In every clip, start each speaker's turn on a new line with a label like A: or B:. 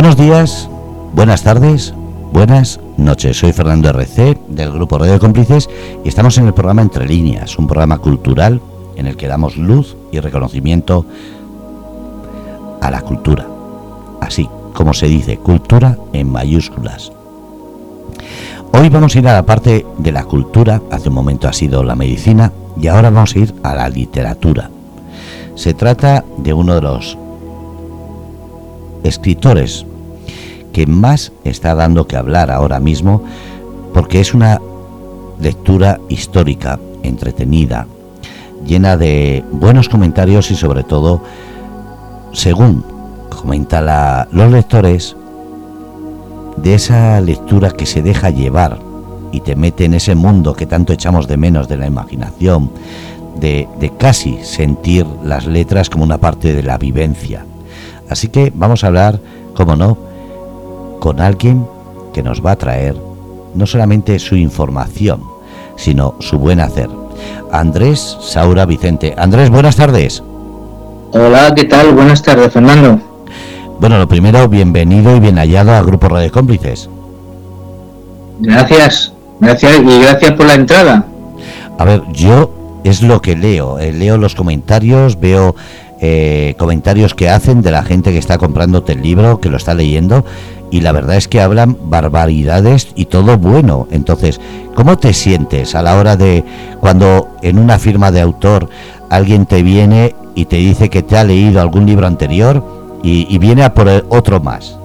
A: Buenos días, buenas tardes, buenas noches. Soy Fernando RC del grupo Radio Cómplices y estamos en el programa Entre Líneas, un programa cultural en el que damos luz y reconocimiento a la cultura. Así como se dice, cultura en mayúsculas. Hoy vamos a ir a la parte de la cultura, hace un momento ha sido la medicina y ahora vamos a ir a la literatura. Se trata de uno de los escritores que más está dando que hablar ahora mismo porque es una lectura histórica, entretenida, llena de buenos comentarios y sobre todo, según comenta los lectores, de esa lectura que se deja llevar y te mete en ese mundo que tanto echamos de menos de la imaginación, de, de casi sentir las letras como una parte de la vivencia. Así que vamos a hablar, como no, con alguien que nos va a traer no solamente su información, sino su buen hacer. Andrés Saura Vicente. Andrés, buenas tardes.
B: Hola, ¿qué tal? Buenas tardes, Fernando.
A: Bueno, lo primero, bienvenido y bien hallado a Grupo Radio Cómplices.
B: Gracias, gracias y gracias por la entrada.
A: A ver, yo es lo que leo, eh, leo los comentarios, veo eh, comentarios que hacen de la gente que está comprándote el libro, que lo está leyendo, y la verdad es que hablan barbaridades y todo bueno. Entonces, ¿cómo te sientes a la hora de cuando en una firma de autor alguien te viene y te dice que te ha leído algún libro anterior y, viene a por otro más?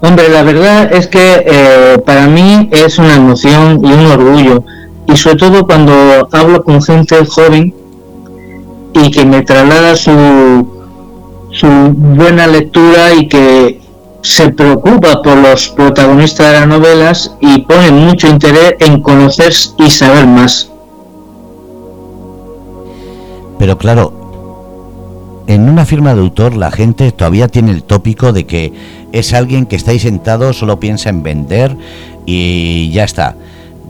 B: Hombre, la verdad es que eh, para mí es una emoción y un orgullo. Y sobre todo cuando hablo con gente joven y que me traslada su, su buena lectura y que se preocupa por los protagonistas de las novelas y pone mucho interés en conocer y saber más.
A: Pero claro, en una firma de autor la gente todavía tiene el tópico de que es alguien que está ahí sentado, solo piensa en vender y ya está.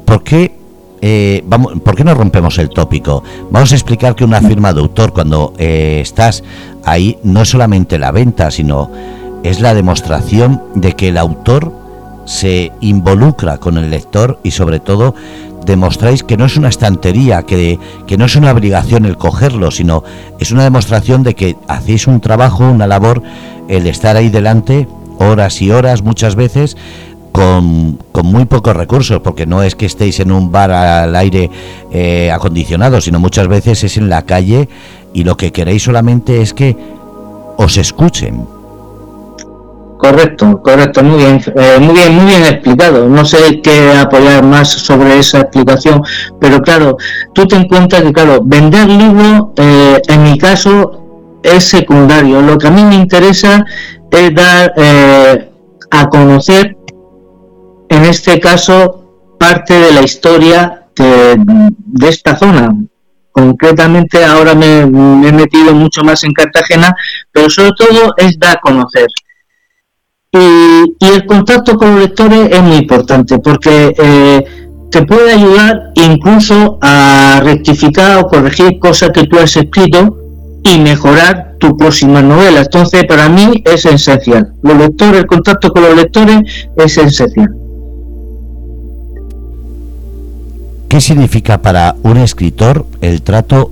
A: ¿Por qué eh, vamos, ¿por qué no rompemos el tópico? Vamos a explicar que una firma de autor, cuando eh, estás ahí, no es solamente la venta, sino es la demostración de que el autor se involucra con el lector y sobre todo demostráis que no es una estantería, que, que no es una obligación el cogerlo, sino es una demostración de que hacéis un trabajo, una labor, el estar ahí delante horas y horas muchas veces con, muy pocos recursos, porque no es que estéis en un bar al aire eh, acondicionado, sino muchas veces es en la calle y lo que queréis solamente es que os escuchen.
B: Correcto, correcto, muy bien, eh, muy bien, muy bien explicado. No sé qué apoyar más sobre esa explicación, pero claro, tú te encuentras que, claro, vender libros, eh, en mi caso, es secundario. Lo que a mí me interesa es dar a conocer en este caso parte de la historia de, esta zona. Concretamente ahora me, he metido mucho más en Cartagena, pero sobre todo es dar a conocer. Y, el contacto con los lectores es muy importante porque eh, te puede ayudar incluso a rectificar o corregir cosas que tú has escrito y mejorar tu próxima novela. Entonces, para mí es esencial. Los lectores, el contacto con los lectores es esencial.
A: ¿Qué significa para un escritor el trato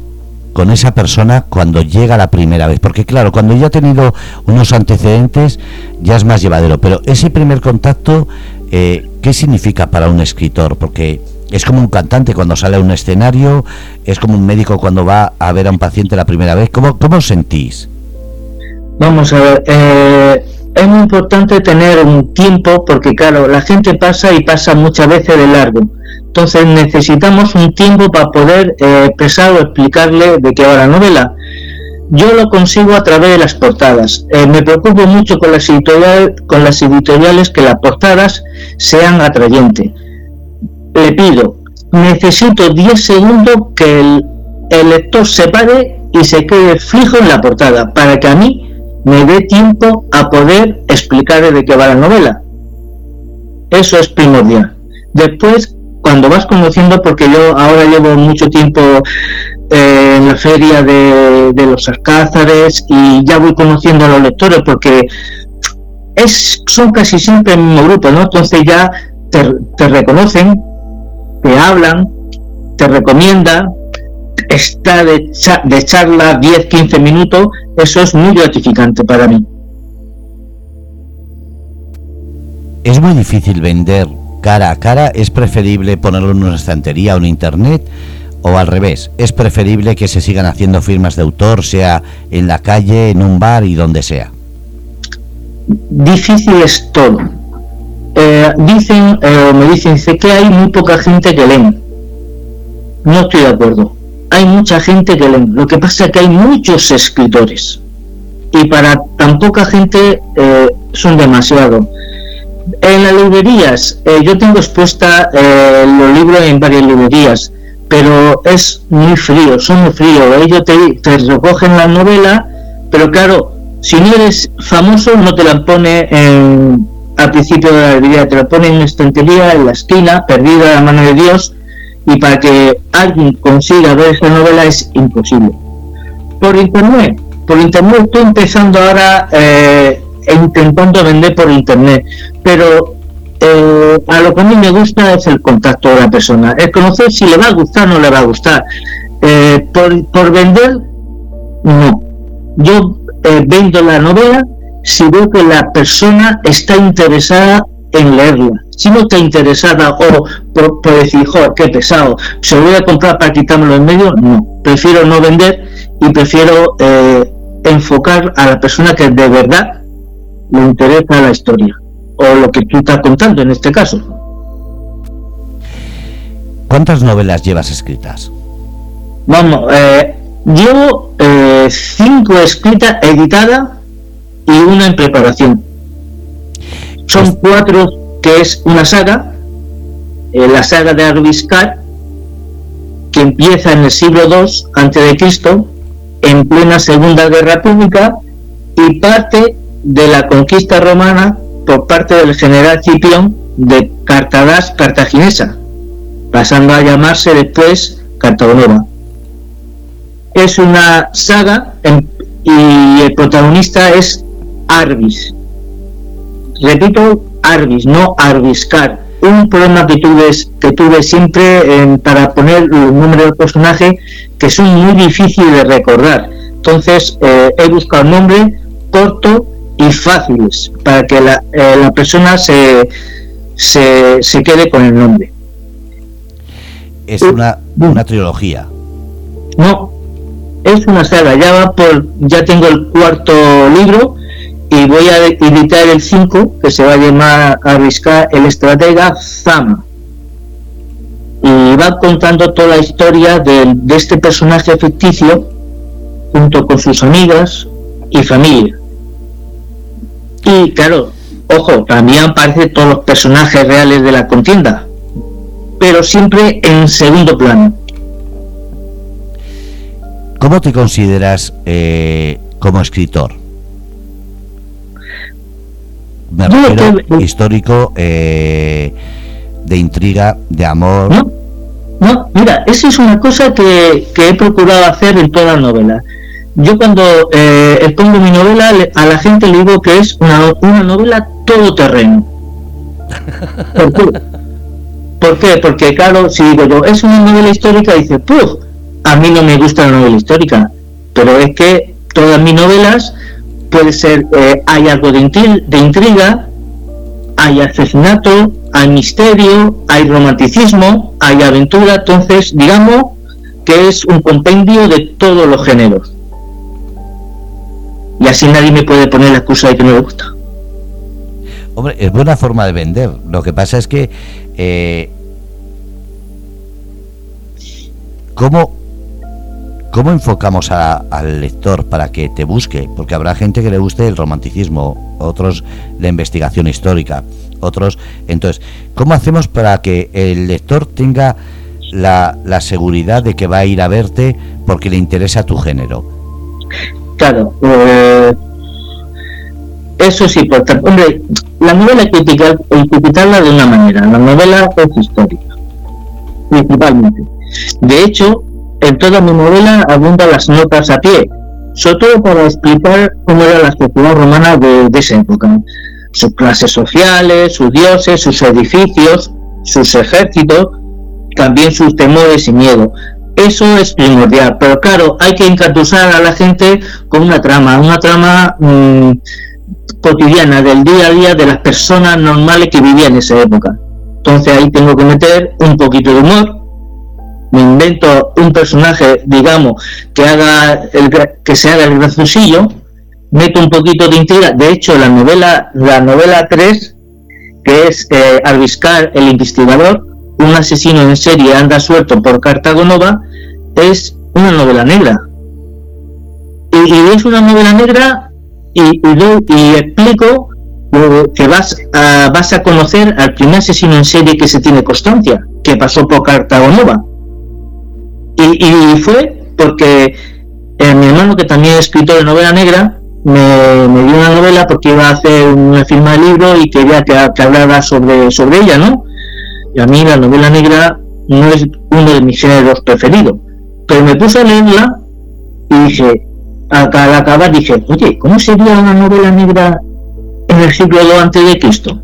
A: con esa persona cuando llega la primera vez? Porque claro, cuando ya ha tenido unos antecedentes ya es más llevadero, pero ese primer contacto, eh, ¿qué significa para un escritor? Porque es como un cantante cuando sale a un escenario, es como un médico cuando va a ver a un paciente la primera vez. ¿Cómo, cómo os sentís?
B: Vamos a ver, eh, es muy importante tener un tiempo porque claro, la gente pasa y pasa muchas veces de largo. Entonces necesitamos un tiempo para poder eh, expresar o explicarle de qué va la novela. Yo lo consigo a través de las portadas. Eh, me preocupo mucho con las, editoriales, que las portadas sean atrayentes. Le pido, necesito 10 segundos que el, el lector se pare y se quede fijo en la portada para que a mí me dé tiempo a poder explicar de qué va la novela. Eso es primordial. Después, cuando vas conociendo, porque yo ahora llevo mucho tiempo eh, en la feria de, los Alcázares y ya voy conociendo a los lectores, porque es, son casi siempre el mismo grupo, ¿no? Entonces ya te, te reconocen, te hablan, te recomienda, está de, de charla 10-15 minutos, eso es muy gratificante para mí.
A: Es muy difícil vender cara a cara, es preferible ponerlo en una estantería o en internet o al revés, es preferible que se sigan haciendo firmas de autor, sea en la calle, en un bar y donde sea.
B: Difícil es todo. Eh, dicen, eh, me dicen que hay muy poca gente que lee. No estoy de acuerdo hay mucha gente que lee. Lo que pasa es que hay muchos escritores y para tan poca gente eh, son demasiado. En las librerías, eh, yo tengo expuesta eh, los libros en varias librerías, pero es muy frío, son muy fríos. Ellos te, recogen la novela, pero claro, si no eres famoso, no te la pone al principio de la librería, te la pone en una estantería, en la esquina, perdida a la mano de Dios, y para que alguien consiga ver esa novela es imposible. Por internet, por internet estoy empezando ahora eh, intentando vender por internet, pero eh, a lo que a mí me gusta es el contacto de la persona, el conocer si le va a gustar o no le va a gustar. Eh, por, por vender, no. Yo vendo la novela si veo que la persona está interesada en leerla. Si no está interesada o por, decir, joder, qué pesado, se lo voy a comprar para quitármelo en medio, no. Prefiero no vender y prefiero eh, enfocar a la persona que de verdad le interesa la historia o lo que tú estás contando en este caso.
A: ¿Cuántas novelas llevas escritas?
B: Vamos, eh, llevo eh, cinco escritas, editadas y una en preparación. Son cuatro, que es una saga, eh, la saga de Arbiscar, que empieza en el siglo II a.C., en plena Segunda Guerra Pública, y parte de la conquista romana por parte del general Cipión de Cartadas cartaginesa, pasando a llamarse después Cartagonova. Es una saga y el protagonista es Arbis, repito, Arbis, no Arbiscar. Un problema que tuve, que tuve siempre para poner los nombres del personaje que son muy difíciles de recordar. Entonces eh, he buscado un nombre corto y fáciles para que la, eh, persona se, se, quede con el nombre.
A: Es una, una trilogía.
B: No, es una saga. Ya va por, ya tengo el cuarto libro y voy a editar el 5 que se va a llamar a riscar el estratega Zama y va contando toda la historia de, este personaje ficticio junto con sus amigas y familia. Y claro ojo también aparecen todos los personajes reales de la contienda pero siempre en segundo plano.
A: ¿Cómo te consideras eh, como escritor? Me refiero histórico, eh, de intriga, de amor.
B: No, no, mira, eso es una cosa que, he procurado hacer en toda la novela. Yo cuando eh, expongo mi novela a la gente le digo que es una, una novela todoterreno. ¿Por qué? ¿Por qué? Porque claro, si digo yo, es una novela histórica, dice, puf, a mí no me gusta la novela histórica, pero es que todas mis novelas puede ser, eh, hay algo de, intriga, hay asesinato, hay misterio, hay romanticismo, hay aventura, entonces digamos que es un compendio de todos los géneros. Y así nadie me puede poner la excusa de que no me gusta.
A: Hombre, es buena forma de vender. Lo que pasa es que... Eh, ¿Cómo ¿Cómo enfocamos al lector para que te busque? Porque habrá gente que le guste el romanticismo, otros la investigación histórica, otros... Entonces, ¿cómo hacemos para que el lector tenga la, seguridad de que va a ir a verte porque le interesa tu género?
B: Claro, eh, eso sí, porque, hombre, la novela hay que criticarla de una manera, la novela es histórica, principalmente. De hecho, en toda mi novela abundan las notas a pie, sobre todo para explicar cómo era la sociedad romana de, esa época. sus clases sociales, sus dioses, sus edificios, sus ejércitos, también sus temores y miedo. Eso es primordial, pero claro, hay que encatusar a la gente con una trama, una trama mm, cotidiana del día a día de las personas normales que vivían en esa época. Entonces ahí tengo que meter un poquito de humor, me invento un personaje, digamos, que haga el, que se haga el graciosillo, meto un poquito de intriga. De hecho, la novela, la novela 3, que es eh, Arbiscar el investigador, un asesino en serie anda suelto por Cartago Nova, es una novela negra. Y, es una novela negra y, y, explico que vas a, vas a conocer al primer asesino en serie que se tiene constancia, que pasó por Cartago Nova. Y, fue porque eh, mi hermano, que también es escritor de novela negra, me, dio una novela porque iba a hacer una firma de libro y quería que, hablara sobre, sobre ella, ¿no? Y a mí la novela negra no es uno de mis géneros preferidos. Pero me puse a leerla y dije, al acabar dije, oye, ¿cómo sería una novela negra en el siglo II antes de Cristo?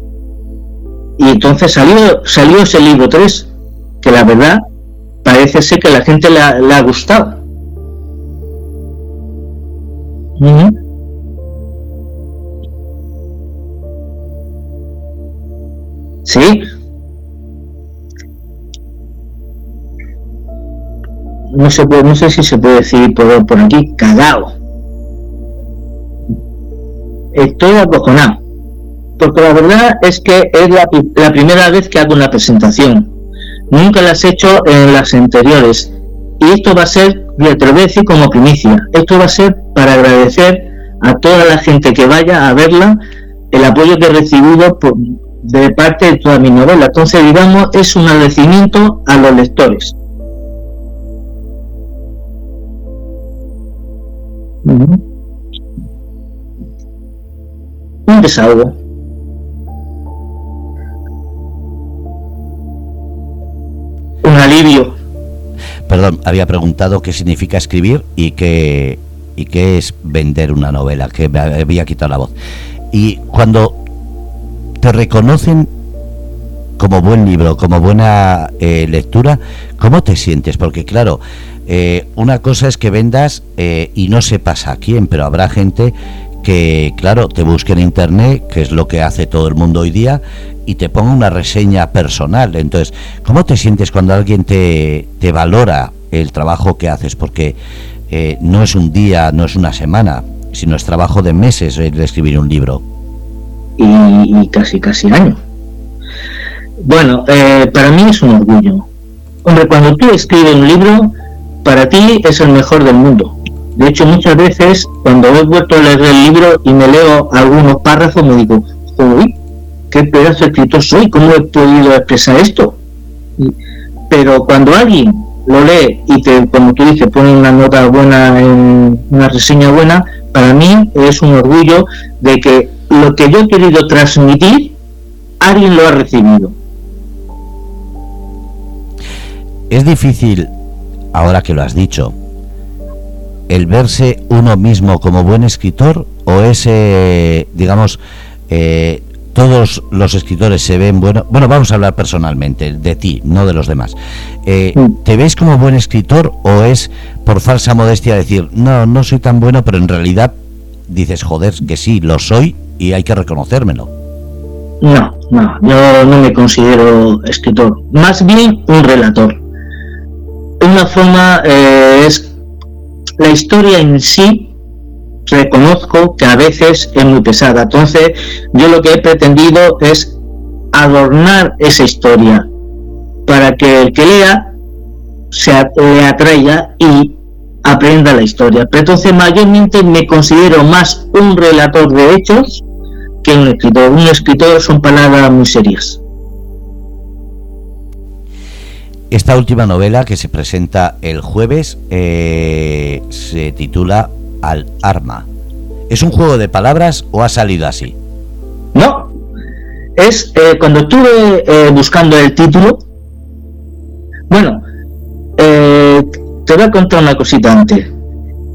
B: Y entonces salió, salió ese libro 3, que la verdad parece ser que a la gente le ha, gustado. Sí. No, se puede, no sé si se puede decir por, por aquí, cagao. Estoy acojonado. Porque la verdad es que es la, la primera vez que hago una presentación nunca las he hecho en las anteriores. Y esto va a ser, te lo como primicia, esto va a ser para agradecer a toda la gente que vaya a verla el apoyo que he recibido por, de parte de toda mi novela. Entonces, digamos, es un agradecimiento a los lectores. Un desahogo. Un alivio.
A: Perdón, había preguntado qué significa escribir y qué, y qué es vender una novela, que me había quitado la voz. Y cuando te reconocen como buen libro, como buena eh, lectura, ¿cómo te sientes? Porque claro, eh, una cosa es que vendas eh, y no sepas a quién, pero habrá gente que, claro, te busque en internet, que es lo que hace todo el mundo hoy día, y te ponga una reseña personal. Entonces, ¿cómo te sientes cuando alguien te, te valora el trabajo que haces? Porque eh, no es un día, no es una semana, sino es trabajo de meses el escribir un libro.
B: Y, casi, casi año. Bueno, eh, para mí es un orgullo. Hombre, cuando tú escribes un libro, para ti es el mejor del mundo. De hecho, muchas veces, cuando he vuelto a leer el libro y me leo algunos párrafos, me digo, uy, qué pedazo de escritor soy, cómo he podido expresar esto. Pero cuando alguien lo lee y te, como tú dices, pone una nota buena, en una reseña buena, para mí es un orgullo de que lo que yo he querido transmitir, alguien lo ha recibido.
A: Es difícil, ahora que lo has dicho, el verse uno mismo como buen escritor o ese, digamos, eh, todos los escritores se ven bueno. Bueno, vamos a hablar personalmente de ti, no de los demás. Eh, ¿Te ves como buen escritor o es por falsa modestia decir, no, no soy tan bueno, pero en realidad dices, joder, que sí, lo soy y hay que reconocérmelo?
B: No, no, yo no me considero escritor, más bien un relator. Una forma eh, es la historia en sí reconozco que a veces es muy pesada. Entonces, yo lo que he pretendido es adornar esa historia para que el que lea se le atraiga y aprenda la historia. Pero entonces, mayormente me considero más un relator de hechos que un escritor. Un escritor son palabras muy serias.
A: Esta última novela que se presenta el jueves eh, se titula al arma. ¿Es un juego de palabras o ha salido así?
B: No. Es eh, cuando estuve eh, buscando el título. Bueno, te voy a contar una cosita antes.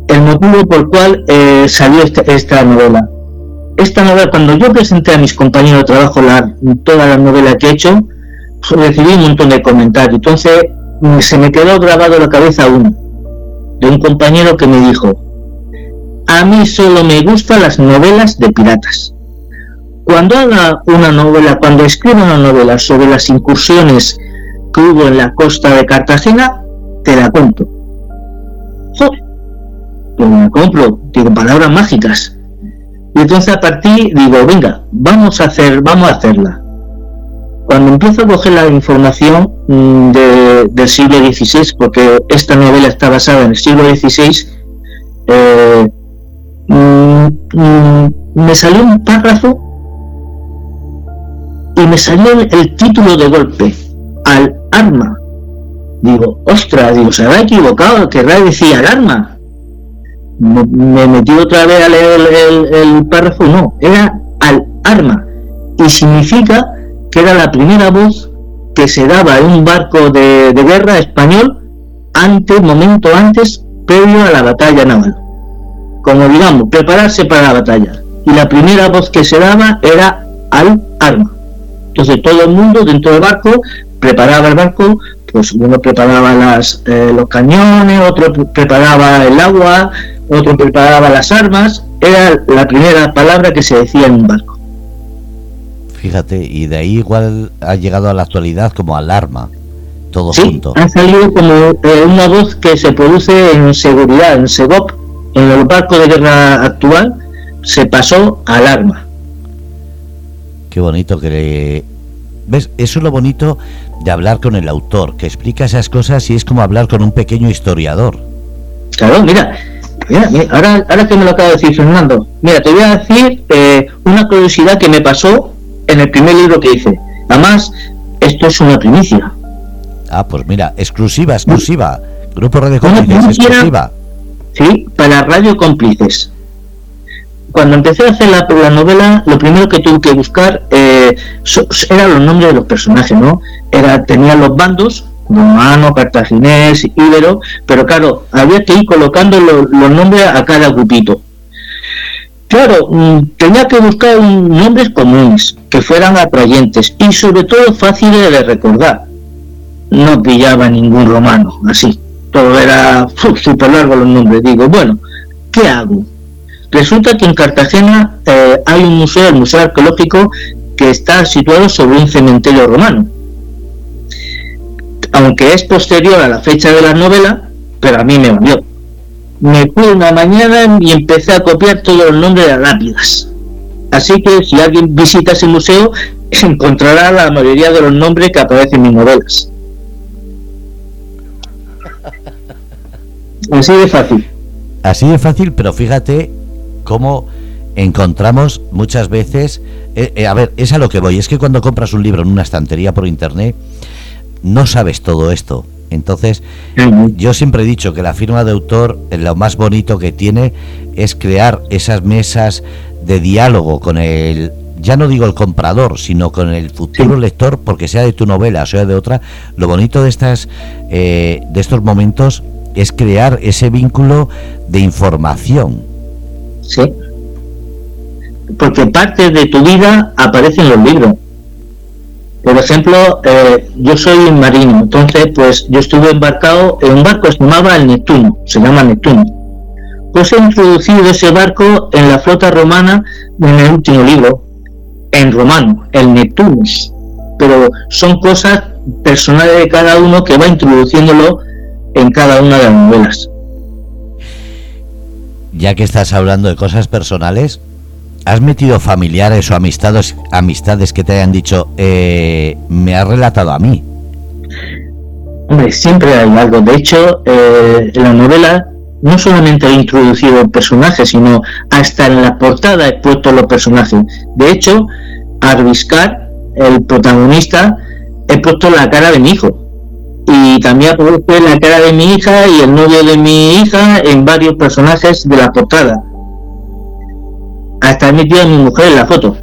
B: El motivo por el cual salió esta, esta novela. esta novela, cuando yo presenté a mis compañeros de trabajo la, toda la novela que he hecho, recibí un montón de comentarios. Entonces mm, se me quedó grabado en la cabeza uno, de un compañero que me dijo, a mí solo me gustan las novelas de piratas. Cuando haga una novela, cuando escriba una novela sobre las incursiones que hubo en la costa de Cartagena, te la cuento. Joder, pues me compro, digo palabras mágicas. Y entonces a partir digo, venga, vamos a hacer, vamos a hacerla. Cuando empiezo a coger la información mm, del siglo XVI, porque esta novela está basada en el siglo XVI, eh, mm, mm, me salió un párrafo y me salió el, título de golpe, al arma. Digo, ostras, digo, se habrá equivocado, querrá decir al arma me, metí otra vez a leer el, párrafo, no, era al arma. Y significa que era la primera voz que se daba en un barco de, guerra español antes, momento antes, previo a la batalla naval. Como digamos, prepararse para la batalla. Y la primera voz que se daba era al arma. Entonces todo el mundo dentro del barco preparaba el barco, pues uno preparaba las, eh, los cañones, otro preparaba el agua, otro preparaba las armas, era la primera palabra que se decía en un barco.
A: Fíjate, y de ahí igual ha llegado a la actualidad como alarma, todo
B: sí,
A: junto.
B: Ha salido como eh, una voz que se produce en seguridad, en SEGOP, en el barco de guerra actual, se pasó a alarma.
A: Qué bonito que le... ¿Ves? Eso es lo bonito de hablar con el autor, que explica esas cosas y es como hablar con un pequeño historiador.
B: Claro, mira, Mira, ahora, ahora que me lo acaba de decir Fernando, mira, te voy a decir eh, una curiosidad que me pasó en el primer libro que hice. Además, esto es una primicia.
A: Ah, pues mira, exclusiva, exclusiva. Grupo Radio Cómplices, exclusiva.
B: Sí, para Radio Cómplices. Cuando empecé a hacer la, la novela, lo primero que tuve que buscar eh, eran los nombres de los personajes, ¿no? Era, tenía los bandos romano, cartaginés, íbero, pero claro, había que ir colocando los nombres a cada grupito. Claro, mm, tenía que buscar nombres comunes, que fueran atrayentes y sobre todo fáciles de recordar. No pillaba ningún romano, así. Todo era súper largo los nombres. Digo, bueno, ¿qué hago? Resulta que en Cartagena eh, hay un museo, el Museo Arqueológico, que está situado sobre un cementerio romano aunque es posterior a la fecha de la novela, pero a mí me valió. Me fui una mañana y empecé a copiar todos los nombres de las lápidas. Así que si alguien visita ese museo, encontrará la mayoría de los nombres que aparecen en mis novelas. Así de fácil.
A: Así de fácil, pero fíjate cómo encontramos muchas veces... Eh, eh, a ver, es a lo que voy. Es que cuando compras un libro en una estantería por internet, no sabes todo esto. Entonces, yo siempre he dicho que la firma de autor, eh, lo más bonito que tiene es crear esas mesas de diálogo con el, ya no digo el comprador, sino con el futuro lector, porque sea de tu novela o sea de otra. Lo bonito de estas, eh, de estos momentos es crear ese vínculo de información.
B: Sí. Porque parte de tu vida aparece en los libros. Por ejemplo, eh, yo soy marino, entonces pues yo estuve embarcado en un barco que se llamaba el Neptuno, se llama Neptuno. Pues he introducido ese barco en la flota romana en el último libro, en romano, el Neptunus. Pero son cosas personales de cada uno que va introduciéndolo en cada una de las novelas.
A: Ya que estás hablando de cosas personales, ¿Has metido familiares o amistades, amistades que te hayan dicho, eh, me has relatado a mí?
B: Hombre, siempre hay algo. De hecho, eh, en la novela no solamente he introducido el personaje, sino hasta en la portada he puesto los personajes. De hecho, Arviscar, el protagonista, he puesto la cara de mi hijo. Y también he puesto la cara de mi hija y el novio de mi hija en varios personajes de la portada hasta he metido a mi mujer en la foto.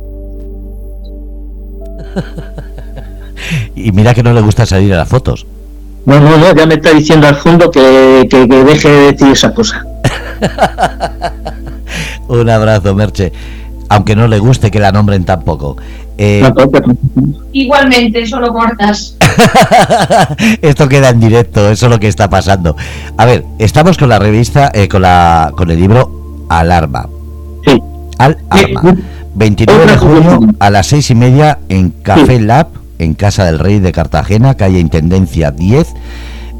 A: y mira que no le gusta salir a las fotos.
B: No, no, no, ya me está diciendo al fondo que, que, deje de decir esa cosa.
A: Un abrazo, Merche. aunque no le guste que la nombren tampoco.
C: Eh, Igualmente, solo cortas.
A: Esto queda en directo, eso es lo que está pasando. A ver, estamos con la revista, eh, con, la, con el libro Alarma.
B: Sí.
A: Alarma. 29 de junio a las seis y media en Café Lab, en Casa del Rey de Cartagena, calle Intendencia 10.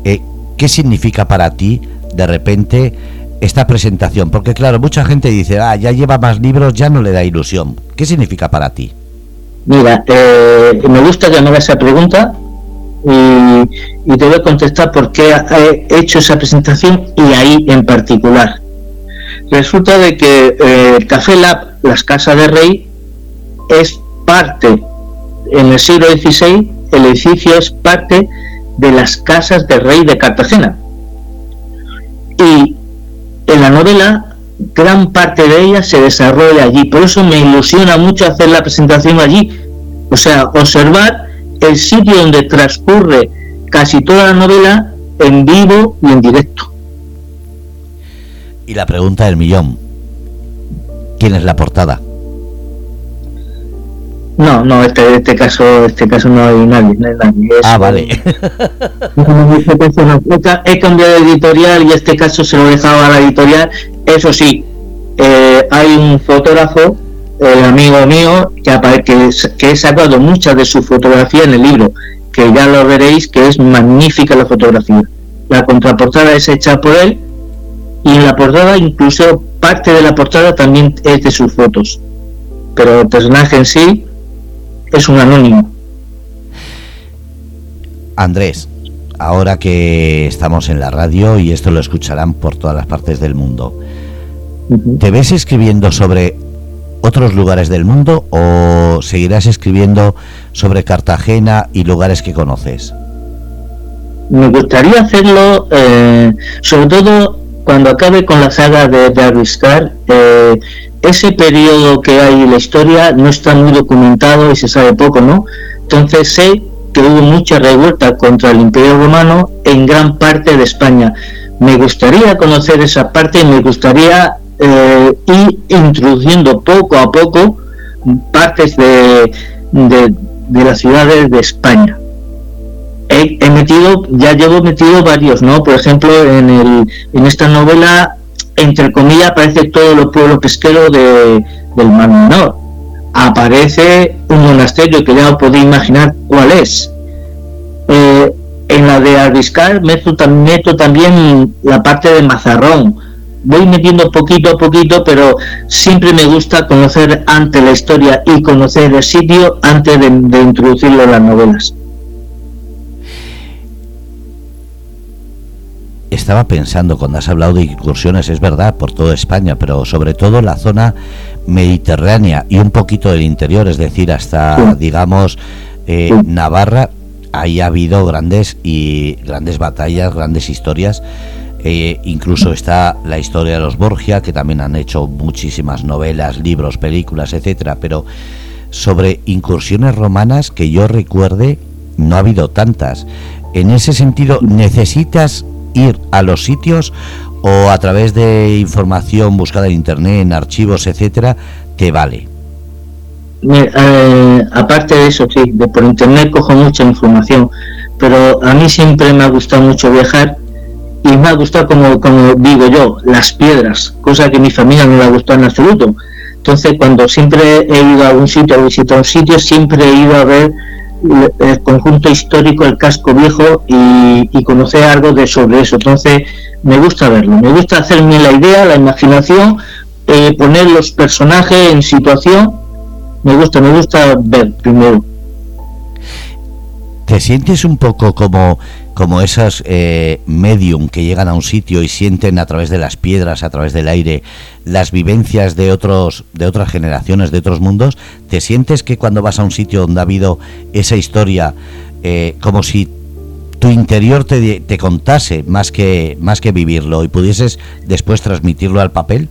A: Eh, ¿Qué significa para ti de repente esta presentación? Porque claro, mucha gente dice, ah, ya lleva más libros, ya no le da ilusión. ¿Qué significa para ti?
B: Mira, eh, me gusta que me hagas esa pregunta y, te voy a contestar por qué he hecho esa presentación y ahí en particular. Resulta de que eh, el Café Lab, las Casas de Rey, es parte, en el siglo XVI, el edificio es parte de las Casas de Rey de Cartagena. Y en la novela, gran parte de ella se desarrolla allí. Por eso me ilusiona mucho hacer la presentación allí. O sea, observar el sitio donde transcurre casi toda la novela en vivo y en directo.
A: Y la pregunta del millón. ¿Quién es la portada?
B: No, no, este, este caso, este caso no hay nadie, no hay nadie.
A: ah, vale.
B: he cambiado de editorial y este caso se lo he dejado a la editorial. Eso sí, eh, hay un fotógrafo el amigo mío que, que, que he sacado muchas de su fotografía en el libro, que ya lo veréis que es magnífica la fotografía. La contraportada es hecha por él y en la portada incluso parte de la portada también es de sus fotos. Pero el personaje en sí es un anónimo.
A: Andrés, ahora que estamos en la radio y esto lo escucharán por todas las partes del mundo, ¿te ves escribiendo sobre otros lugares del mundo o seguirás escribiendo sobre Cartagena y lugares que conoces?
B: Me gustaría hacerlo, eh, sobre todo cuando acabe con la saga de, de eh, ese periodo que hay en la historia no está muy documentado y se sabe poco, ¿no? Entonces sé que hubo mucha revuelta contra el Imperio Romano en gran parte de España. Me gustaría conocer esa parte y me gustaría eh, y introduciendo poco a poco partes de, las ciudades de España. He, metido, ya llevo metido varios, ¿no? Por ejemplo, en, el, en esta novela, entre comillas, aparece todo el pueblo pesquero de, del Mar Menor. Aparece un monasterio que ya os podéis imaginar cuál es. Eh, en la de Arriscar meto, meto también la parte de Mazarrón, voy metiendo poquito a poquito, pero siempre me gusta conocer antes la historia y conocer el sitio antes de, introducirlo en las novelas.
A: Estaba pensando cuando has hablado de incursiones, es verdad, por toda España, pero sobre todo la zona mediterránea y un poquito del interior, es decir, hasta, digamos, eh, Navarra, ahí ha habido grandes y grandes batallas, grandes historias. Eh, incluso está la historia de los Borgia, que también han hecho muchísimas novelas, libros, películas, etcétera, pero sobre incursiones romanas que yo recuerde no ha habido tantas. En ese sentido, ¿necesitas ir a los sitios o a través de información buscada en internet, en archivos, etcétera, te vale?
B: Eh, aparte de eso, sí, de por internet cojo mucha información, pero a mí siempre me ha gustado mucho viajar y me ha gustado, como, como digo yo, las piedras, cosa que mi familia no le ha gustado en absoluto. Entonces, cuando siempre he ido a algún sitio, a visitar un sitio, siempre he ido a ver el conjunto histórico, el casco viejo y, conocer algo de sobre eso. Entonces, me gusta verlo, me gusta hacerme la idea, la imaginación, eh, poner los personajes en situación. Me gusta, me gusta ver primero.
A: ¿Te sientes un poco como como esas eh, medium que llegan a un sitio y sienten a través de las piedras, a través del aire, las vivencias de otros, de otras generaciones, de otros mundos, ¿te sientes que cuando vas a un sitio donde ha habido esa historia, eh, como si tu interior te, contase más que, más que vivirlo y pudieses después transmitirlo al papel?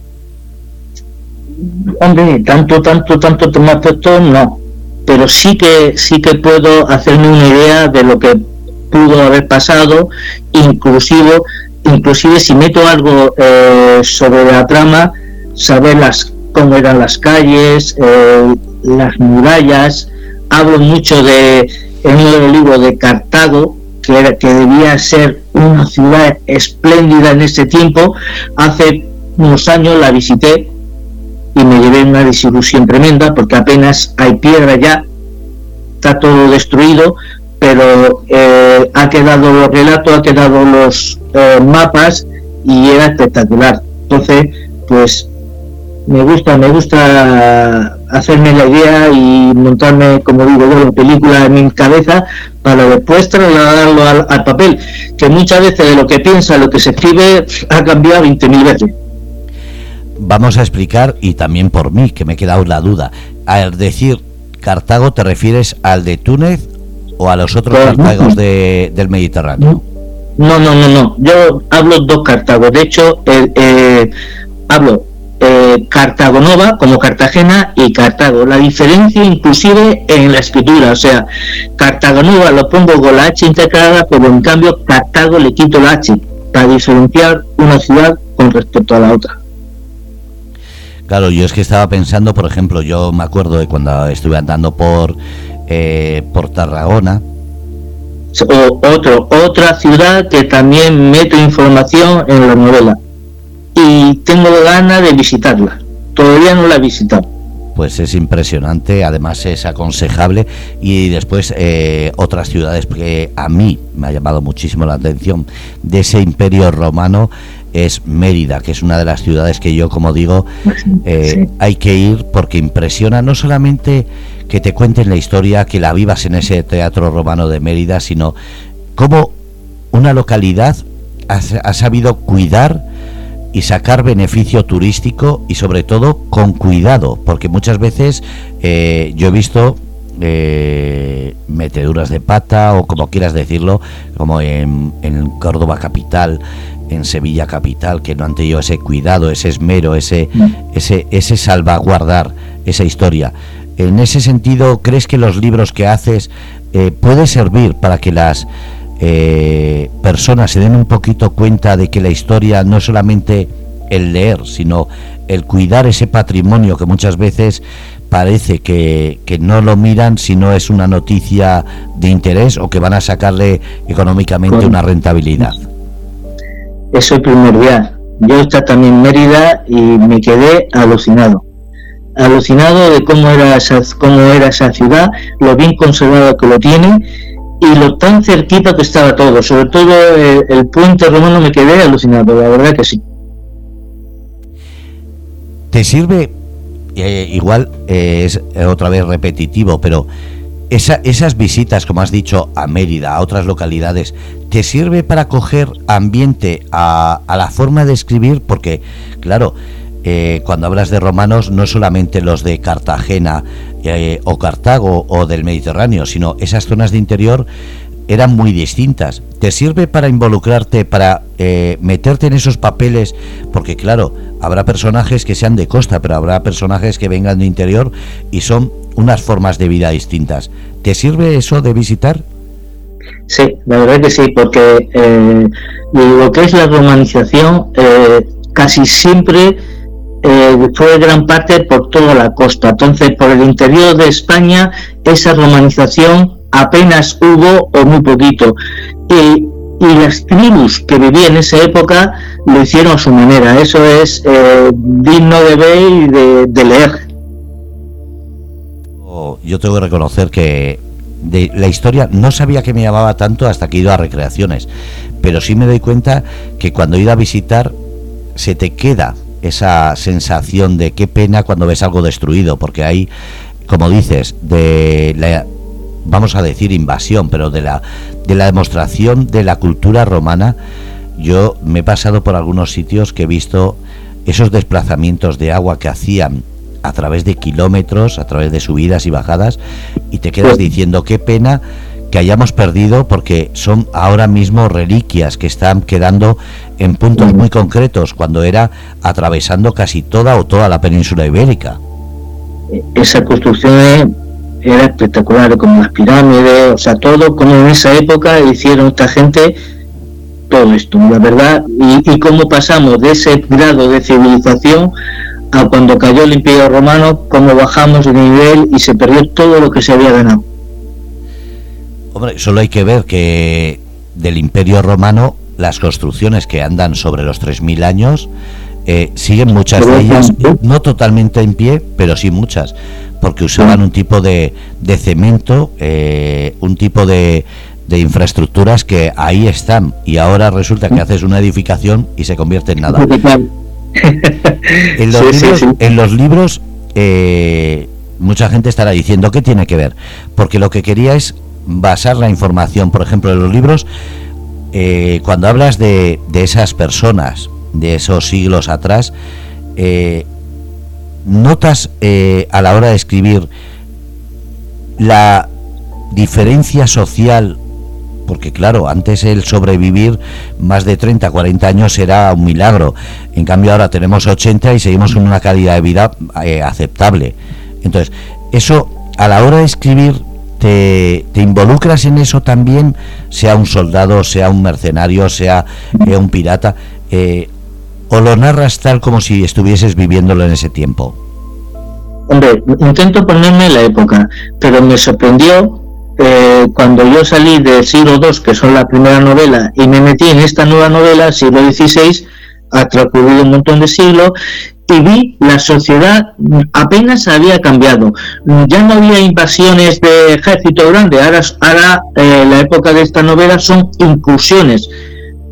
B: Hombre, tanto, tanto, tanto no, pero sí que, sí que puedo hacerme una idea de lo que pudo haber pasado, inclusive, inclusive si meto algo eh, sobre la trama, saber las cómo eran las calles, eh, las murallas. Hablo mucho de, en los libros de Cartago, que, era, que debía ser una ciudad espléndida en ese tiempo. Hace unos años la visité y me llevé una desilusión tremenda porque apenas hay piedra ya, está todo destruido, pero eh, ha quedado los relatos, ha quedado los eh, mapas y era espectacular. Entonces, pues me gusta, me gusta hacerme la idea y montarme, como digo la película en mi cabeza para después trasladarlo al, papel, que muchas veces de lo que piensa, lo que se escribe, ha cambiado 20.000 veces.
A: Vamos a explicar, y también por mí, que me he quedado la duda, al decir Cartago, ¿te refieres al de Túnez o a los otros Cartagos del Mediterráneo?
B: No, no, no, no. Yo hablo dos Cartagos. De hecho, eh, hablo eh, Cartago Nova como Cartagena y Cartago. La diferencia inclusive en la escritura, o sea, Cartago Nova lo pongo con la H integrada, pero en cambio Cartago le quito la H para diferenciar una ciudad con respecto a la otra.
A: Claro, yo es que estaba pensando, por ejemplo, yo me acuerdo de cuando estuve andando por eh, por Tarragona.
B: otro, otra ciudad que también meto información en la novela. Y tengo ganas de visitarla. Todavía no la he visitado
A: pues es impresionante, además es aconsejable y después eh, otras ciudades que a mí me ha llamado muchísimo la atención de ese imperio romano es Mérida, que es una de las ciudades que yo, como digo, eh, hay que ir porque impresiona no solamente que te cuenten la historia, que la vivas en ese teatro romano de Mérida, sino cómo una localidad ha, sabido cuidar y sacar beneficio turístico y sobre todo con cuidado, porque muchas veces eh, yo he visto eh, meteduras de pata o como quieras decirlo, como en, en, Córdoba capital, en Sevilla capital, que no han tenido ese cuidado, ese esmero, ese, ese, ese salvaguardar esa historia. En ese sentido, ¿crees que los libros que haces eh, puede servir para que las eh, personas se den un poquito cuenta de que la historia no es solamente el leer, sino el cuidar ese patrimonio que muchas veces parece que, que, no lo miran si no es una noticia de interés o que van a sacarle económicamente una rentabilidad.
B: Eso es primordial. Yo estaba también en Mérida y me quedé alucinado alucinado de cómo era esa, cómo era esa ciudad, lo bien conservado que lo tiene y lo tan cerquita que estaba todo, sobre todo el, puente romano me quedé alucinado, la verdad que sí.
A: ¿Te sirve? Eh, igual eh, es otra vez repetitivo, pero esa, esas visitas, como has dicho, a Mérida, a otras localidades, ¿te sirve para coger ambiente a, la forma de escribir? Porque, claro, eh, cuando hablas de romanos, no solamente los de Cartagena eh, o Cartago o del Mediterráneo, sino esas zonas de interior eran muy distintas. ¿Te sirve para involucrarte, para eh, meterte en esos papeles? Porque claro, habrá personajes que sean de costa, pero habrá personajes que vengan de interior y son unas formas de vida distintas. ¿Te sirve eso de visitar?
B: Sí, la verdad que sí, porque lo que es la romanización casi siempre eh, fue gran parte por toda la costa. Entonces, por el interior de España, esa romanización apenas hubo o muy poquito. Y, las tribus que vivían en esa época lo hicieron a su manera. Eso es eh, digno de ver y de, leer.
A: Yo tengo que reconocer que de la historia no sabía que me llamaba tanto hasta que he ido a recreaciones, pero sí me doy cuenta que cuando he ido a visitar se te queda esa sensación de qué pena cuando ves algo destruido, porque hay, como dices, de la, vamos a decir invasión, pero de la, de la demostración de la cultura romana, yo me he pasado por algunos sitios que he visto esos desplazamientos de agua que hacían a través de kilómetros, a través de subidas y bajadas, y te quedas diciendo qué pena que hayamos perdido porque son ahora mismo reliquias que están quedando en puntos muy concretos cuando era atravesando casi toda o toda la península ibérica.
B: Esa construcción era espectacular, como las pirámides, o sea, todo como en esa época hicieron esta gente todo esto, la verdad, y, y cómo pasamos de ese grado de civilización a cuando cayó el Imperio Romano, cómo bajamos de nivel y se perdió todo lo que se había ganado.
A: Hombre, solo hay que ver que del Imperio Romano las construcciones que andan sobre los 3.000 años eh, siguen muchas de ellas, no totalmente en pie, pero sí muchas, porque usaban un tipo de, de cemento, eh, un tipo de, de infraestructuras que ahí están y ahora resulta que haces una edificación y se convierte en nada. en, los libros, en los libros eh, mucha gente estará diciendo qué tiene que ver, porque lo que quería es basar la información, por ejemplo, en los libros, eh, cuando hablas de, de, esas personas, de esos siglos atrás, eh, notas a la hora de escribir la diferencia social porque claro, antes el sobrevivir más de 30, 40 años era un milagro. En cambio ahora tenemos 80 y seguimos con una calidad de vida eh, aceptable. Entonces, eso a la hora de escribir te, involucras en eso también, sea un soldado, sea un mercenario, sea eh, un pirata, eh, o lo narras tal como si estuvieses viviéndolo en ese tiempo.
B: Hombre, intento ponerme la época, pero me sorprendió eh, cuando yo salí del siglo II, que son la primera novela, y me metí en esta nueva novela, siglo XVI, ha transcurrido un montón de siglos, y vi la sociedad apenas había cambiado. Ya no había invasiones de ejército grande, ahora, ahora eh, la época de esta novela son incursiones,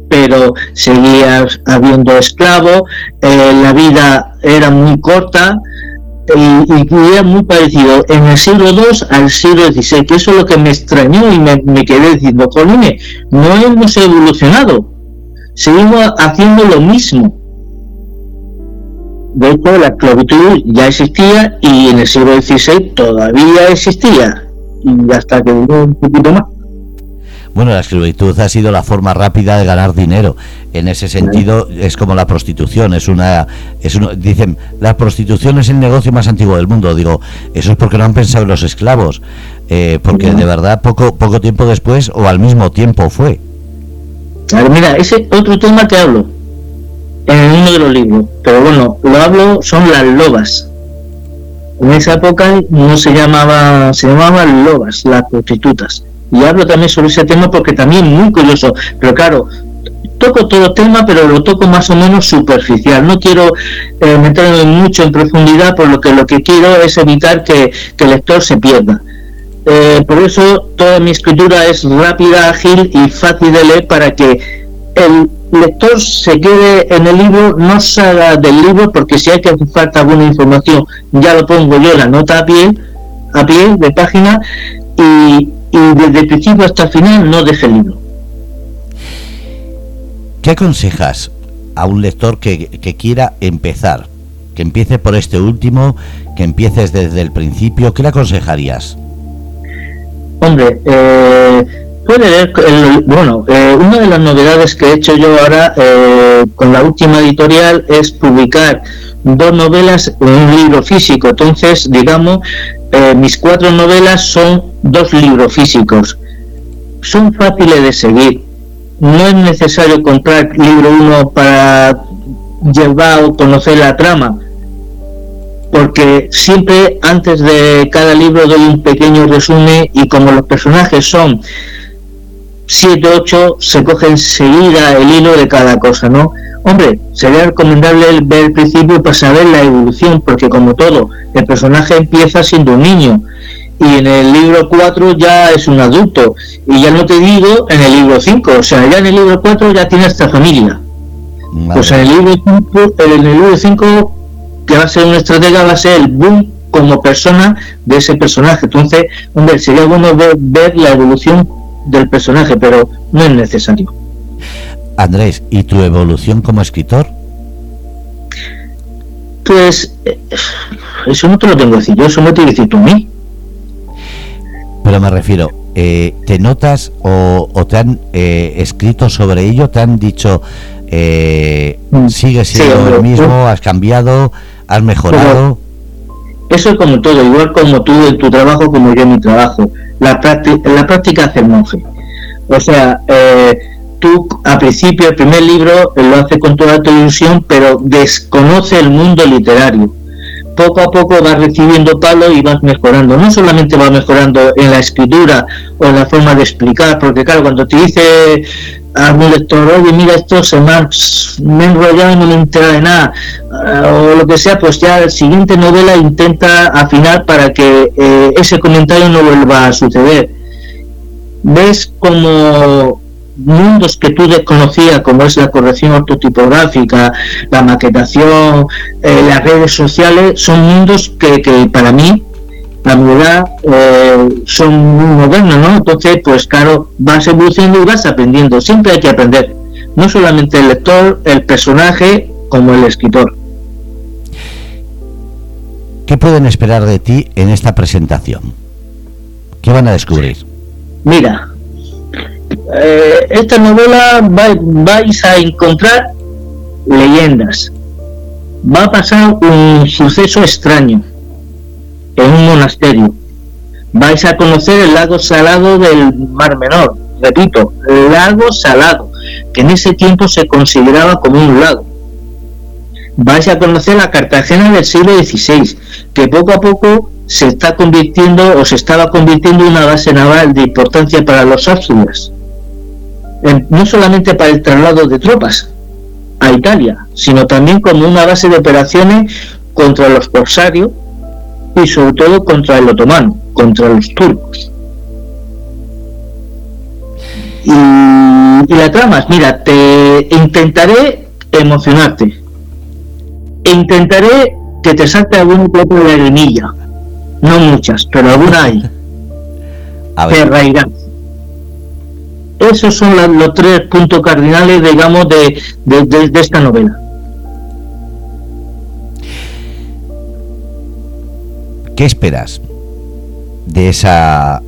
B: pero seguía habiendo esclavos, eh, la vida era muy corta, y, era muy parecido en el siglo II al siglo XVI, que eso es lo que me extrañó y me, quedé diciendo, no hemos evolucionado, seguimos haciendo lo mismo. De hecho, la esclavitud ya existía y en el siglo XVI todavía existía, y hasta que duró un poquito más.
A: Bueno, la esclavitud ha sido la forma rápida de ganar dinero. En ese sentido es como la prostitución, es una es dicen, la prostitución es el negocio más antiguo del mundo. Digo, eso es porque no han pensado en los esclavos, eh, porque de verdad poco poco tiempo después o al mismo tiempo fue.
B: A mira, ese otro tema que hablo en uno de los libros, pero bueno, lo hablo son las lobas. En esa época no se llamaba, se llamaban lobas, las prostitutas y hablo también sobre ese tema porque también muy curioso, pero claro, toco todo tema, pero lo toco más o menos superficial. No quiero eh, meterme mucho en profundidad, por lo que lo que quiero es evitar que, el lector se pierda. Eh, por eso toda mi escritura es rápida, ágil y fácil de leer para que el lector se quede en el libro, no salga del libro, porque si hay que hacer falta alguna información, ya lo pongo yo la nota a pie, a pie de página, y, y desde el principio hasta el final no deje el libro.
A: ¿Qué aconsejas a un lector que, quiera empezar? Que empiece por este último, que empieces desde el principio, ¿qué le aconsejarías?
B: Hombre, eh, puede leer, bueno, eh, una de las novedades que he hecho yo ahora eh, con la última editorial es publicar dos novelas en un libro físico. Entonces, digamos, mis cuatro novelas son dos libros físicos. Son fáciles de seguir. No es necesario comprar libro uno para llevar o conocer la trama, porque siempre antes de cada libro doy un pequeño resumen y como los personajes son 7, 8, se coge enseguida el hilo de cada cosa, ¿no? Hombre, sería recomendable ver el principio para saber la evolución, porque como todo, el personaje empieza siendo un niño y en el libro 4 ya es un adulto. Y ya no te digo en el libro 5, o sea, ya en el libro 4 ya tiene esta familia. Pues en el libro 5, en el libro 5, que va a ser un estratega, va a ser el boom como persona de ese personaje. Entonces, hombre, sería bueno ver, ver la evolución del personaje, pero no es necesario.
A: Andrés, ¿y tu evolución como escritor?
B: Pues eh, eso no te lo tengo que decir yo, eso no te lo decir tú a mí.
A: Pero me refiero, eh, ¿te notas o, te han eh, escrito sobre ello? ¿Te han dicho, eh, mm. sigues siendo lo mismo, has cambiado, has mejorado?
B: Eso es como todo, igual como tú en tu trabajo, como yo en mi trabajo. La, práctica, la práctica hace monje. O sea, tú a principio el primer libro lo hace con toda tu ilusión, pero desconoce el mundo literario. Poco a poco vas recibiendo palo y vas mejorando. No solamente vas mejorando en la escritura o en la forma de explicar, porque claro, cuando te dice a mi lector, oye, mira, esto se me ha, me enrollado y no me entera de nada, eh, o lo que sea, pues ya la siguiente novela intenta afinar para que eh, ese comentario no vuelva a suceder. Ves como mundos que tú desconocías, como es la corrección ortotipográfica, la maquetación, eh, las redes sociales, son mundos que, que para mí la verdad eh, son muy modernos, ¿no? Entonces, pues claro, vas evolucionando y vas aprendiendo. Siempre hay que aprender. No solamente el lector, el personaje, como el escritor.
A: ¿Qué pueden esperar de ti en esta presentación? ¿Qué van a descubrir?
B: Mira, eh, esta novela vais a encontrar leyendas. Va a pasar un suceso extraño en un monasterio. Vais a conocer el lago salado del Mar Menor, repito, lago salado, que en ese tiempo se consideraba como un lago. Vais a conocer la Cartagena del siglo XVI, que poco a poco se está convirtiendo o se estaba convirtiendo en una base naval de importancia para los No solamente para el traslado de tropas a Italia, sino también como una base de operaciones contra los corsarios y sobre todo contra el otomano, contra los turcos. Y, la trama, mira, te intentaré emocionarte. E intentaré que te salte algún poco de arenilla. No muchas, pero alguna hay. Te reirás. Esos son los tres puntos cardinales, digamos, de, de esta novela.
A: ¿Qué esperas de esa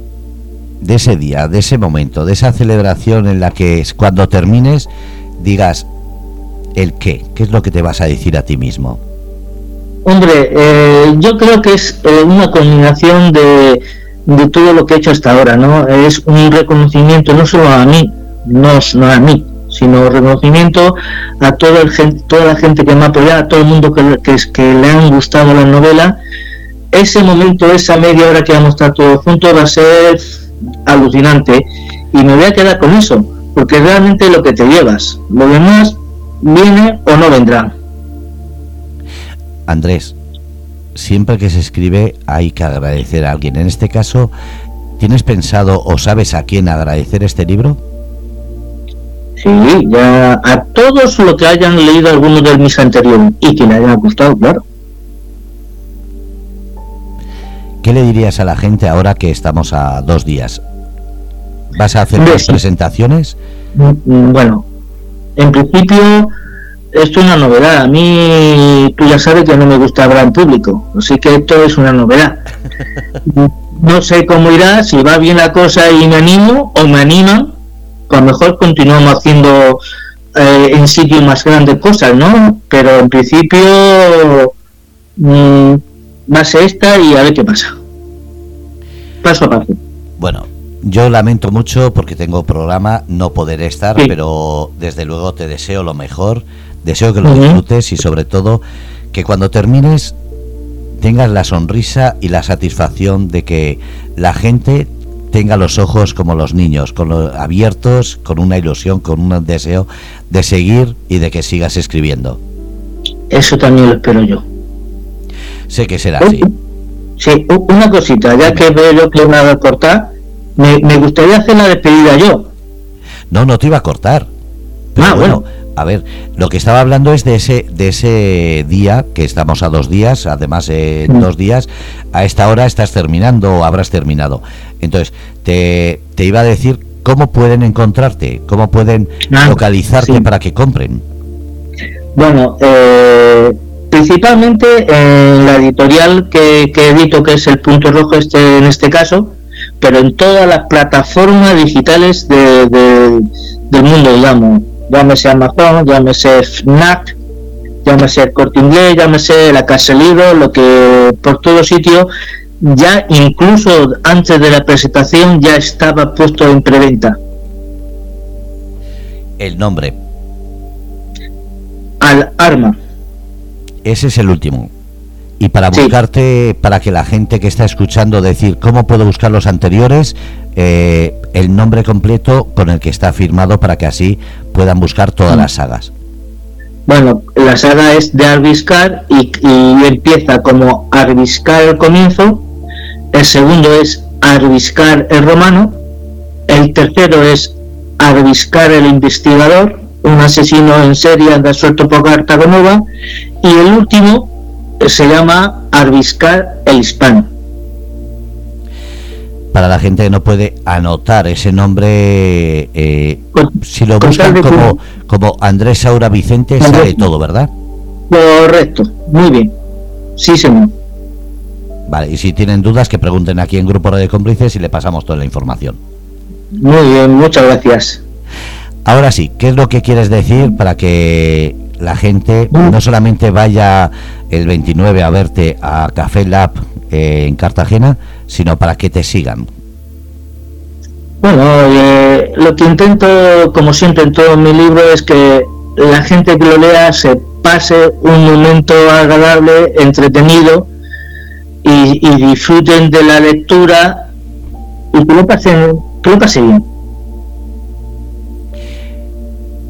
A: de ese día, de ese momento, de esa celebración en la que cuando termines digas el qué, qué es lo que te vas a decir a ti mismo?
B: Hombre, eh, yo creo que es eh, una combinación de, de, todo lo que he hecho hasta ahora, ¿no? Es un reconocimiento no solo a mí, no, no a mí, sino reconocimiento a todo el, toda la gente que me ha apoyado, a todo el mundo que, que, que le han gustado la novela ese momento, esa media hora que vamos a estar todos juntos va a ser alucinante y me voy a quedar con eso, porque realmente lo que te llevas, lo demás viene o no vendrá.
A: Andrés, siempre que se escribe hay que agradecer a alguien. En este caso, ¿tienes pensado o sabes a quién agradecer este libro?
B: Sí, ya a todos los que hayan leído alguno de mis anteriores y que le hayan gustado, claro.
A: ¿Qué le dirías a la gente ahora que estamos a dos días? ¿Vas a hacer las presentaciones?
B: Mm, bueno, en principio esto es una novedad. A mí, tú ya sabes que no me gusta hablar en público, así que esto es una novedad. No sé cómo irá, si va bien la cosa y me animo o me animan, pues mejor continuamos haciendo eh, en sitios más grandes cosas, ¿no? Pero en principio mm, va a ser esta y a ver qué pasa. Paso a paso.
A: Bueno, yo lamento mucho porque tengo programa, no poder estar, pero desde luego te deseo lo mejor, deseo que lo disfrutes y sobre todo que cuando termines tengas la sonrisa y la satisfacción de que la gente tenga los ojos como los niños, con los abiertos, con una ilusión, con un deseo de seguir y de que sigas escribiendo.
B: Eso también lo espero yo.
A: Sé que será así.
B: Sí, una cosita, ya que veo yo que me va a cortar, me, gustaría hacer la despedida yo.
A: No, no te iba a cortar. Ah, bueno, a ver, lo que estaba hablando es de ese de ese día, que estamos a dos días, además de dos días, a esta hora estás terminando o habrás terminado. Entonces, te, te iba a decir cómo pueden encontrarte, cómo pueden ah, localizarte para que compren.
B: Bueno, eh, principalmente en la editorial que, que, edito, que es el punto rojo este en este caso, pero en todas las plataformas digitales de, del mundo, digamos, llámese Amazon, llámese FNAC, llámese Corte Inglés, llámese La Casa Libro, lo que por todo sitio, ya incluso antes de la presentación ya estaba puesto en preventa.
A: El nombre.
B: Al arma.
A: Ese es el último. Y para buscarte, para que la gente que está escuchando decir cómo puedo buscar los anteriores, eh, el nombre completo con el que está firmado para que así puedan buscar todas las sagas.
B: Bueno, la saga es de Arbiscar y, empieza como Arbiscar el comienzo, el segundo es Arbiscar el romano, el tercero es Arbiscar el investigador, un asesino en serie anda suelto por Cartagonova, y el último se llama Arbiscar el hispano.
A: Para la gente que no puede anotar ese nombre, eh, si lo buscan como, como Andrés Saura Vicente, sale todo, ¿verdad?
B: Correcto, muy bien. Sí, señor.
A: Vale, y si tienen dudas, que pregunten aquí en Grupo de Cómplices y le pasamos toda la información.
B: Muy bien, muchas gracias.
A: Ahora sí, ¿qué es lo que quieres decir para que la gente no solamente vaya el 29 a verte a Café Lab eh, en Cartagena, sino para que te sigan.
B: Bueno, eh, lo que intento, como siempre en todo mi libro, es que la gente que lo lea se pase un momento agradable, entretenido y, disfruten de la lectura y que lo pasen, que lo pasen bien.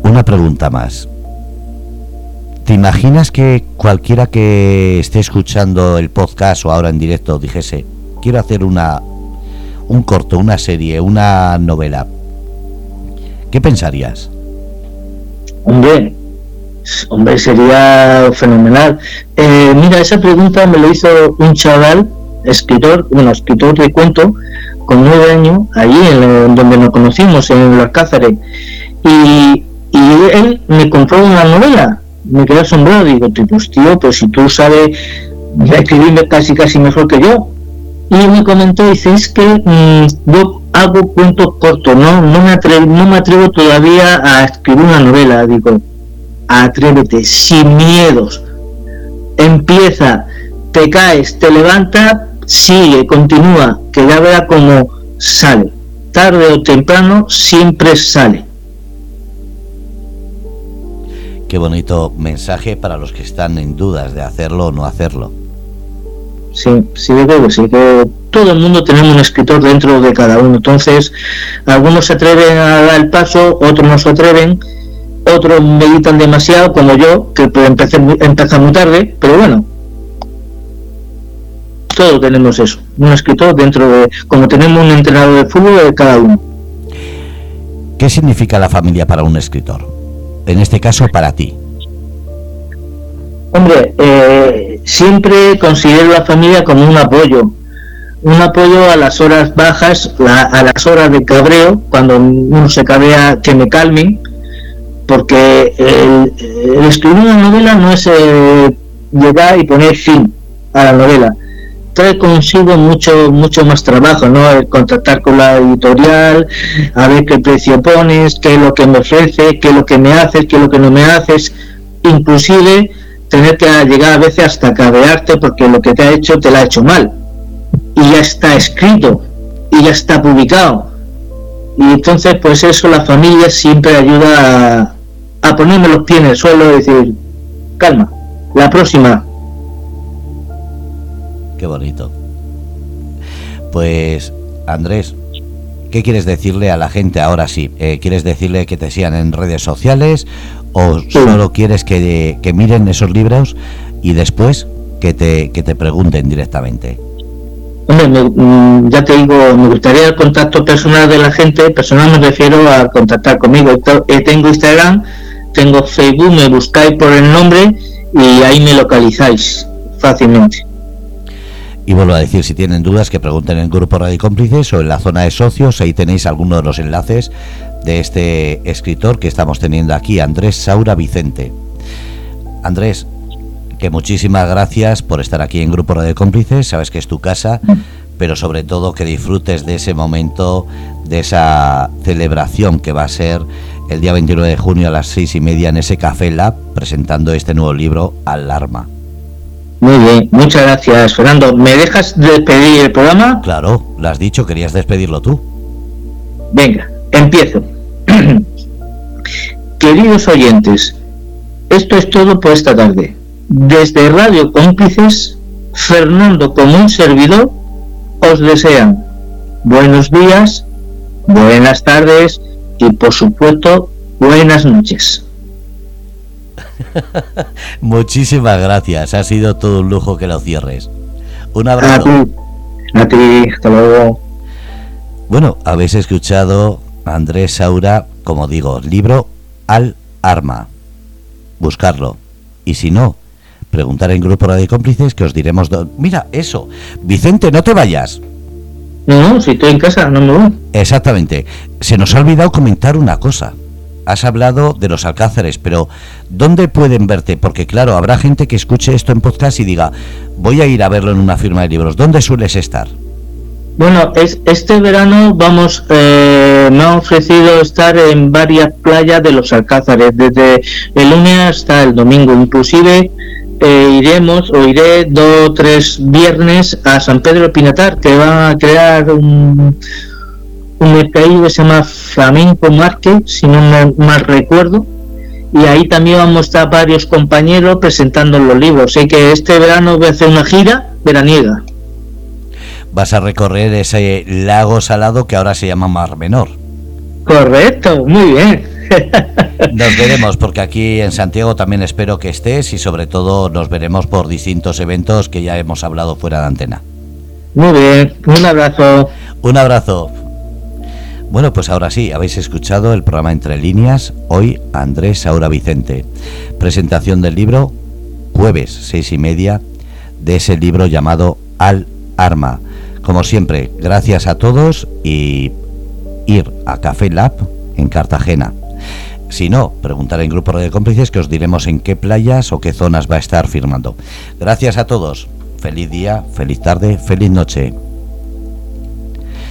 A: Una pregunta más. ¿Te imaginas que cualquiera que esté escuchando el podcast o ahora en directo dijese, quiero hacer una un corto, una serie, una novela? ¿Qué pensarías?
B: Hombre, hombre, sería fenomenal. Eh, mira, esa pregunta me lo hizo un chaval, escritor, bueno, escritor de cuento, con nueve años, allí en, donde nos conocimos, en Los Cáceres. Y, y él me compró una novela me quedé asombrado, digo, pues tío, pues si tú sabes escribirme casi casi mejor que yo. Y me comentó, dice, es que mm, yo hago cuentos cortos, no, no, me atrevo, todavía a escribir una novela, digo, atrévete, sin miedos, empieza, te caes, te levanta, sigue, continúa, que ya vea cómo sale, tarde o temprano siempre sale.
A: Qué bonito mensaje para los que están en dudas de hacerlo o no hacerlo.
B: Sí, sí, yo creo que sí, que todo el mundo tenemos un escritor dentro de cada uno. Entonces, algunos se atreven a dar el paso, otros no se atreven, otros meditan demasiado, como yo, que empecé, empezar muy tarde, pero bueno, todos tenemos eso, un escritor dentro de, como tenemos un entrenador de fútbol de cada uno.
A: ¿Qué significa la familia para un escritor? en este caso para ti?
B: Hombre, eh, siempre considero la familia como un apoyo, un apoyo a las horas bajas, a las horas de cabreo, cuando uno se cabrea, que me calmen, porque el, escribir una novela no es eh, llegar y poner fin a la novela, trae consigo mucho mucho más trabajo, ¿no? El contactar con la editorial, a ver qué precio pones, qué es lo que me ofrece, qué es lo que me haces, qué es lo que no me haces, inclusive tener que llegar a veces hasta cabearte porque lo que te ha hecho te lo ha hecho mal y ya está escrito y ya está publicado y entonces pues eso la familia siempre ayuda a, a ponerme los pies en el suelo y decir calma la próxima
A: Qué bonito. Pues, Andrés, ¿qué quieres decirle a la gente ahora sí? Eh, ¿Quieres decirle que te sigan en redes sociales o solo quieres que, miren esos libros y después que te, que te pregunten directamente?
B: Hombre, mm, ya te digo, me gustaría el contacto personal de la gente. Personal me refiero a contactar conmigo. Eh, tengo Instagram, tengo Facebook, me buscáis por el nombre y ahí me localizáis fácilmente.
A: Y vuelvo a decir, si tienen dudas, que pregunten en el Grupo Radio Cómplices o en la zona de socios. Ahí tenéis algunos de los enlaces de este escritor que estamos teniendo aquí, Andrés Saura Vicente. Andrés, que muchísimas gracias por estar aquí en Grupo Radio Cómplices. Sabes que es tu casa, pero sobre todo que disfrutes de ese momento, de esa celebración que va a ser el día 29 de junio a las seis y media en ese Café Lab presentando este nuevo libro, Alarma.
B: Muy bien, muchas gracias, Fernando. ¿Me dejas despedir el programa?
A: Claro, lo has dicho, querías despedirlo tú.
B: Venga, empiezo. queridos oyentes, esto es todo por esta tarde. Desde Radio Cómplices, Fernando como un servidor os desean buenos días, buenas tardes y por supuesto buenas noches.
A: Muchísimas gracias, ha sido todo un lujo que lo cierres. Un abrazo.
B: A ti, hasta luego.
A: Bueno, habéis escuchado a Andrés Saura, como digo, libro Al Arma. Buscarlo. Y si no, preguntar en grupo de cómplices que os diremos... Mira, eso. Vicente, no te vayas.
B: No, si estoy en casa, no me voy.
A: Exactamente. Se nos ha olvidado comentar una cosa has hablado de los alcázares, pero ¿dónde pueden verte? Porque claro, habrá gente que escuche esto en podcast y diga, voy a ir a verlo en una firma de libros. ¿Dónde sueles estar?
B: Bueno, es, este verano vamos, eh, me ha ofrecido estar en varias playas de los Alcázares, desde el lunes hasta el domingo. Inclusive eh, iremos o iré dos o tres viernes a San Pedro Pinatar, que va a crear un, un mercadillo que se llama Flamenco Market, si no mal recuerdo, y ahí también vamos a estar varios compañeros presentando los libros. Sé que este verano voy a hacer una gira veraniega.
A: Vas a recorrer ese lago salado que ahora se llama Mar Menor.
B: Correcto, muy bien.
A: Nos veremos porque aquí en Santiago también espero que estés y sobre todo nos veremos por distintos eventos que ya hemos hablado fuera de antena.
B: Muy bien, un abrazo.
A: Un abrazo. Bueno, pues ahora sí, habéis escuchado el programa Entre Líneas, hoy Andrés Saura Vicente. Presentación del libro, jueves seis y media, de ese libro llamado Al Arma. Como siempre, gracias a todos y ir a Café Lab en Cartagena. Si no, preguntar en grupo de cómplices que os diremos en qué playas o qué zonas va a estar firmando. Gracias a todos. Feliz día, feliz tarde, feliz noche.